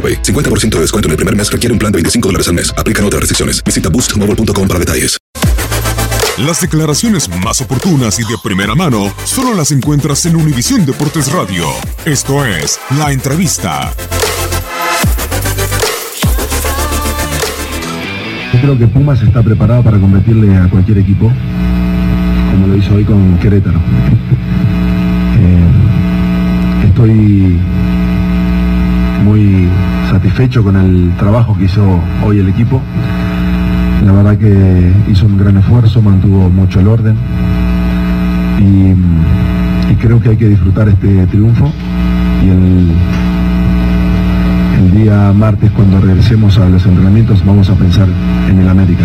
AroPay. 50% de descuento en el primer mes requiere un plan de 25 dólares al mes. Aplican otras restricciones. Visita boostmobile.com para detalles. Las declaraciones más oportunas y de primera mano solo las encuentras en Univisión Deportes Radio. Esto es La Entrevista. Yo creo que Pumas está preparado para competirle a cualquier equipo, como lo hizo hoy con Querétaro. Eh, estoy satisfecho con el trabajo que hizo hoy el equipo. La verdad que hizo un gran esfuerzo, mantuvo mucho el orden y, y creo que hay que disfrutar este triunfo y el, el día martes cuando regresemos a los entrenamientos vamos a pensar en el América.